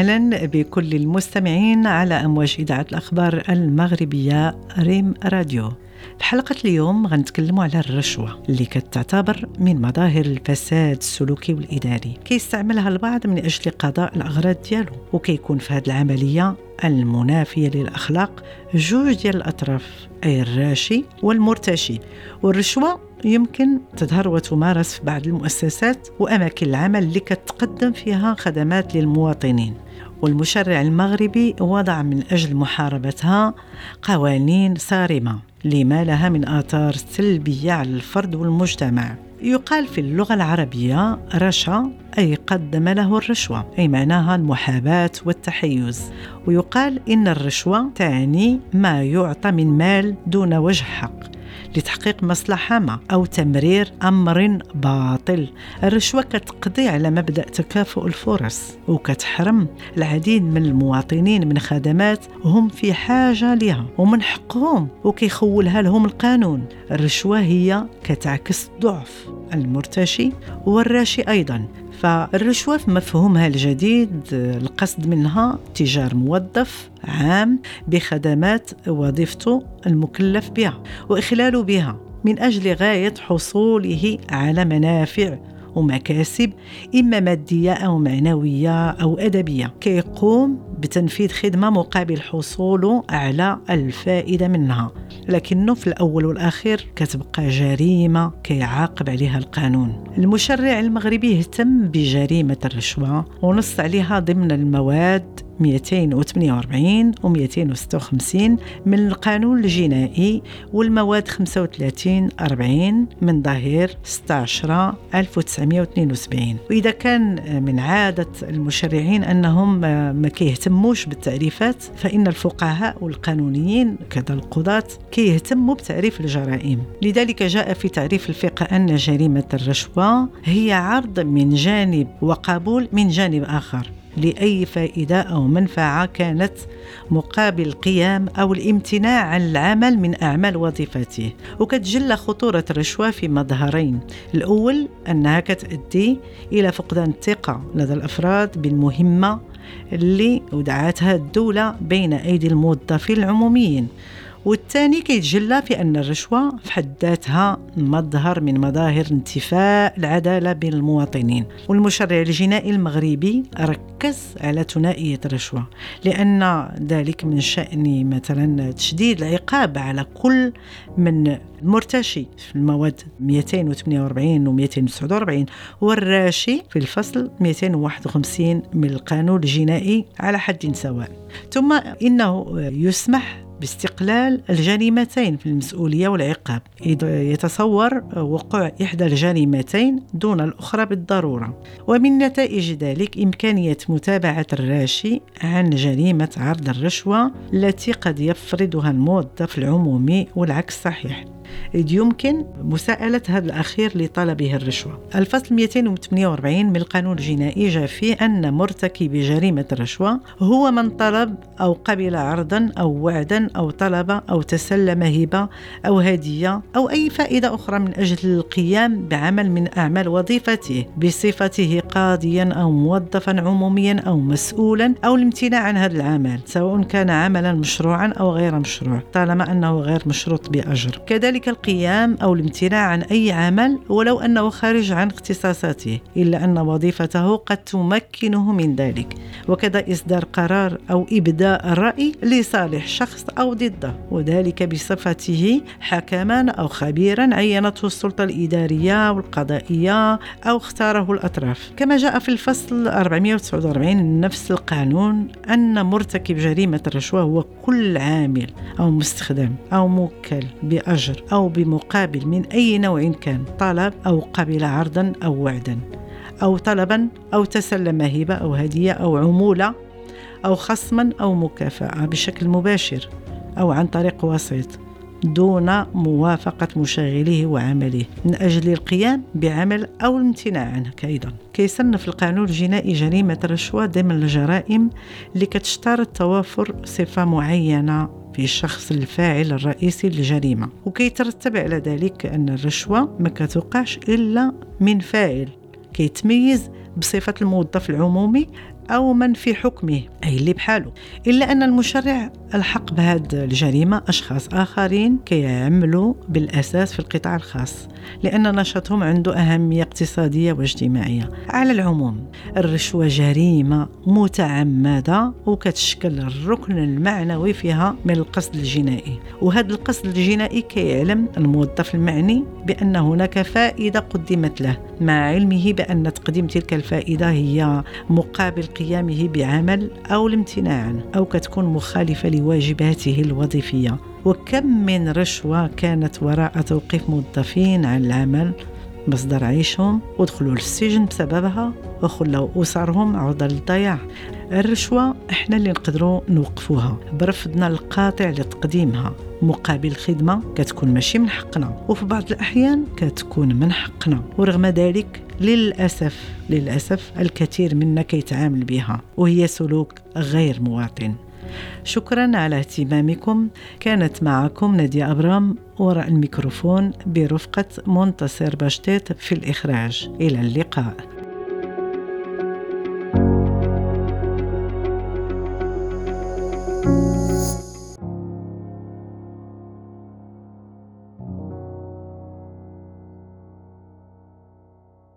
أهلا بكل المستمعين على أمواج إذاعة الأخبار المغربية ريم راديو. الحلقة اليوم غنتكلموا على الرشوة اللي كتعتبر من مظاهر الفساد السلوكي والإداري. كيستعملها البعض من أجل قضاء الأغراض ديالو وكيكون في هذه العملية المنافية للأخلاق جوج ديال الأطراف أي الراشي والمرتشي. والرشوة يمكن تظهر وتمارس في بعض المؤسسات وأماكن العمل اللي كتقدم فيها خدمات للمواطنين. والمشرع المغربي وضع من أجل محاربتها قوانين صارمة لما لها من آثار سلبية على الفرد والمجتمع. يقال في اللغة العربية رشا أي قدم له الرشوة أي معناها المحاباة والتحيز. ويقال إن الرشوة تعني ما يعطى من مال دون وجه حق. لتحقيق مصلحة ما أو تمرير أمر باطل. الرشوة كتقضي على مبدأ تكافؤ الفرص وكتحرم العديد من المواطنين من خدمات هم في حاجة لها ومن حقهم وكيخولها لهم القانون. الرشوة هي كتعكس ضعف المرتشي والراشي أيضا. فالرشوة في مفهومها الجديد القصد منها تجار موظف عام بخدمات وظيفته المكلف بها وإخلال بها من أجل غاية حصوله على منافع ومكاسب إما مادية أو معنوية أو أدبية. كيقوم بتنفيذ خدمة مقابل حصوله على الفائدة منها. لكنه في الأول والأخير كتبقى جريمة كيعاقب عليها القانون. المشرع المغربي اهتم بجريمة الرشوة ونص عليها ضمن المواد 248 و 256 من القانون الجنائي والمواد 35 40 من ظهير 16 1972 وإذا كان من عادة المشرعين أنهم ما كيهتموش بالتعريفات فإن الفقهاء والقانونيين كذا القضاة كيهتموا بتعريف الجرائم. لذلك جاء في تعريف الفقه أن جريمة الرشوة هي عرض من جانب وقبول من جانب آخر. لأي فائدة أو منفعة كانت مقابل القيام أو الامتناع عن العمل من أعمال وظيفته. وكتجلى خطورة الرشوة في مظهرين. الأول أنها كتؤدي إلى فقدان الثقة لدى الأفراد بالمهمة اللي ودعتها الدولة بين أيدي الموظفين العموميين. والثاني كيتجلى في أن الرشوة في حد ذاتها مظهر من مظاهر انتفاء العدالة بين المواطنين. والمشرع الجنائي المغربي ركز على ثنائية الرشوة لأن ذلك من شأن مثلا تشديد العقاب على كل من المرتشي في المواد 248 و 249 والراشي في الفصل 251 من القانون الجنائي على حد سواء. ثم إنه يسمح باستقلال الجريمتين في المسؤولية والعقاب. يتصور وقوع إحدى الجريمتين دون الأخرى بالضرورة. ومن نتائج ذلك إمكانية متابعة الراشي عن جريمة عرض الرشوة التي قد يفرضها الموظف العمومي والعكس صحيح. إذ يمكن مساءلة هذا الأخير لطلبه الرشوة. الفصل 248 من القانون الجنائي جاء فيه أن مرتكب جريمة الرشوة هو من طلب أو قبل عرضا أو وعدا أو طلب أو تسلم هبة أو هدية أو أي فائدة أخرى من أجل القيام بعمل من أعمال وظيفته بصفته قاضيا أو موظفا عموميا أو مسؤولا أو الامتناع عن هذا العمل سواء كان عملا مشروعا أو غير مشروع طالما أنه غير مشروط بأجر. كذلك ذلك القيام أو الامتناع عن أي عمل ولو أنه خارج عن اختصاصاته إلا أن وظيفته قد تمكنه من ذلك. وكذا إصدار قرار أو إبداء الرأي لصالح شخص أو ضده. وذلك بصفته حكما أو خبيرا عينته السلطة الإدارية والقضائية أو اختاره الأطراف. كما جاء في الفصل 449 من نفس القانون أن مرتكب جريمة الرشوة هو كل عامل أو مستخدم أو موكل بأجر أو بمقابل من أي نوع كان طلب أو قبل عرضا أو وعدا أو طلبا أو تسلم هبة أو هدية أو عمولة أو خصما أو مكافأة بشكل مباشر أو عن طريق وسيط دون موافقة مشغله وعمله من أجل القيام بعمل أو الامتناع عنه أيضا. كيصنف القانون الجنائي جريمة الرشوة ضمن الجرائم اللي كتشترط توافر صفة معينة. في الشخص الفاعل الرئيسي للجريمة وكيترتب على ذلك أن الرشوة ما كتوقعش إلا من فاعل كيتميز بصفة الموظف العمومي أو من في حكمه أي اللي بحاله. إلا أن المشرع ألحق بهذه الجريمة أشخاص آخرين كيعملوا بالأساس في القطاع الخاص لأن نشاطهم عنده أهمية اقتصادية واجتماعية. على العموم الرشوة جريمة متعمدة وكتشكل الركن المعنوي فيها من القصد الجنائي. وهذا القصد الجنائي كيعلم الموظف المعني بأن هناك فائدة قدمت له مع علمه بأن تقديم تلك الفائدة هي مقابل قيامه بعمل أو الامتناع عنه أو كتكون مخالفة لواجباته الوظيفية. وكم من رشوة كانت وراء توقيف موظفين عن العمل؟ مصدر عيشهم ودخلوا للسجن بسببها وخلوا أسرهم عرضة للضياع. الرشوة إحنا اللي نقدروا نوقفوها. برفضنا القاطع لتقديمها. مقابل خدمة كتكون ماشي من حقنا. وفي بعض الأحيان كتكون من حقنا. ورغم ذلك للأسف للأسف الكثير منا كيتعامل بها. وهي سلوك غير مواطن. شكرا على اهتمامكم. كانت معكم نادية أبرام وراء الميكروفون برفقة منتصر باشتيت في الإخراج. إلى اللقاء.